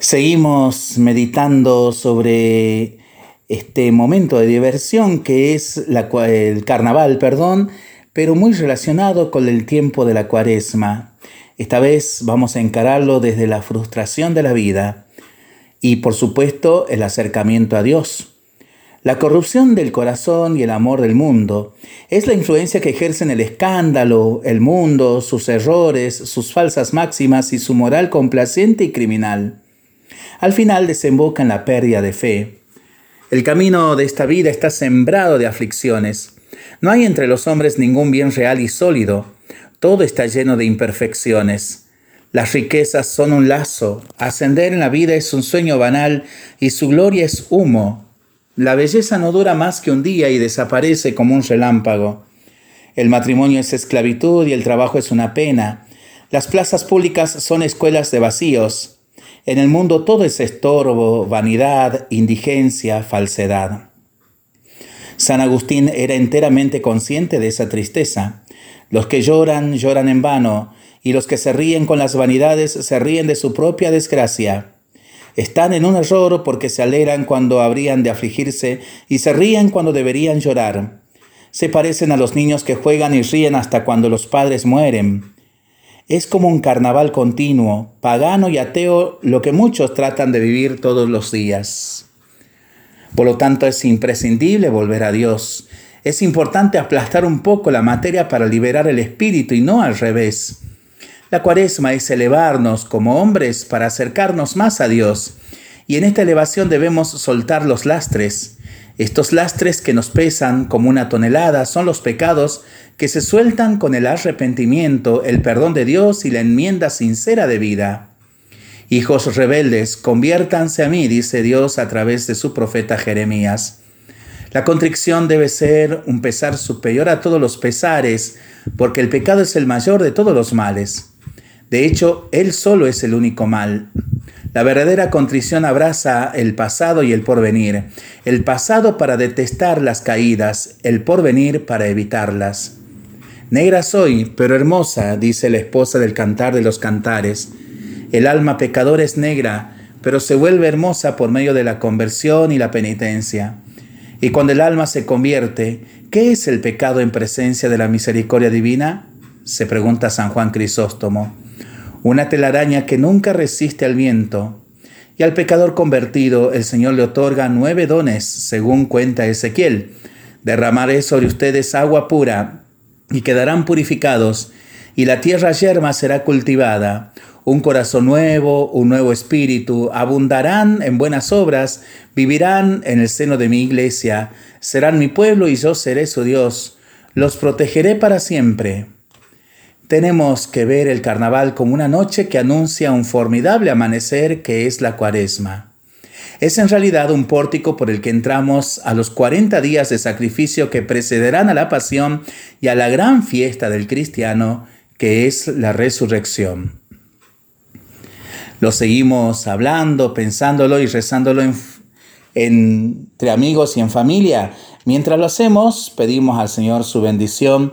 Seguimos meditando sobre este momento de diversión que es el carnaval, perdón, pero muy relacionado con el tiempo de la cuaresma. Esta vez vamos a encararlo desde la frustración de la vida y por supuesto el acercamiento a Dios. La corrupción del corazón y el amor del mundo es la influencia que ejercen el escándalo, el mundo, sus errores, sus falsas máximas y su moral complaciente y criminal. Al final desemboca en la pérdida de fe. El camino de esta vida está sembrado de aflicciones. No hay entre los hombres ningún bien real y sólido. Todo está lleno de imperfecciones. Las riquezas son un lazo, ascender en la vida es un sueño banal y su gloria es humo, la belleza no dura más que un día y desaparece como un relámpago. El matrimonio es esclavitud y el trabajo es una pena. Las plazas públicas son escuelas de vacíos. En el mundo todo es estorbo, vanidad, indigencia, falsedad. San Agustín era enteramente consciente de esa tristeza. Los que lloran, lloran en vano, y los que se ríen con las vanidades se ríen de su propia desgracia. Están en un error porque se alegran cuando habrían de afligirse y se ríen cuando deberían llorar. Se parecen a los niños que juegan y ríen hasta cuando los padres mueren. Es como un carnaval continuo, pagano y ateo, lo que muchos tratan de vivir todos los días. Por lo tanto, es imprescindible volver a Dios. Es importante aplastar un poco la materia para liberar el espíritu y no al revés. La cuaresma es elevarnos como hombres para acercarnos más a Dios. Y en esta elevación debemos soltar los lastres. Estos lastres que nos pesan como una tonelada son los pecados que se sueltan con el arrepentimiento, el perdón de Dios y la enmienda sincera de vida. Hijos rebeldes, conviértanse a mí, dice Dios a través de su profeta Jeremías. La contrición debe ser un pesar superior a todos los pesares, porque el pecado es el mayor de todos los males. De hecho, Él solo es el único mal. La verdadera contrición abraza el pasado y el porvenir. El pasado para detestar las caídas, el porvenir para evitarlas. Negra soy, pero hermosa, dice la esposa del cantar de los cantares. El alma pecadora es negra, pero se vuelve hermosa por medio de la conversión y la penitencia. Y cuando el alma se convierte, ¿qué es el pecado en presencia de la misericordia divina? Se pregunta San Juan Crisóstomo una telaraña que nunca resiste al viento. Y al pecador convertido el Señor le otorga nueve dones, según cuenta Ezequiel. Derramaré sobre ustedes agua pura y quedarán purificados, y la tierra yerma será cultivada. Un corazón nuevo, un nuevo espíritu, abundarán en buenas obras, vivirán en el seno de mi iglesia, serán mi pueblo y yo seré su Dios. Los protegeré para siempre tenemos que ver el carnaval como una noche que anuncia un formidable amanecer que es la cuaresma. Es en realidad un pórtico por el que entramos a los 40 días de sacrificio que precederán a la pasión y a la gran fiesta del cristiano que es la resurrección. Lo seguimos hablando, pensándolo y rezándolo entre amigos y en familia. Mientras lo hacemos, pedimos al Señor su bendición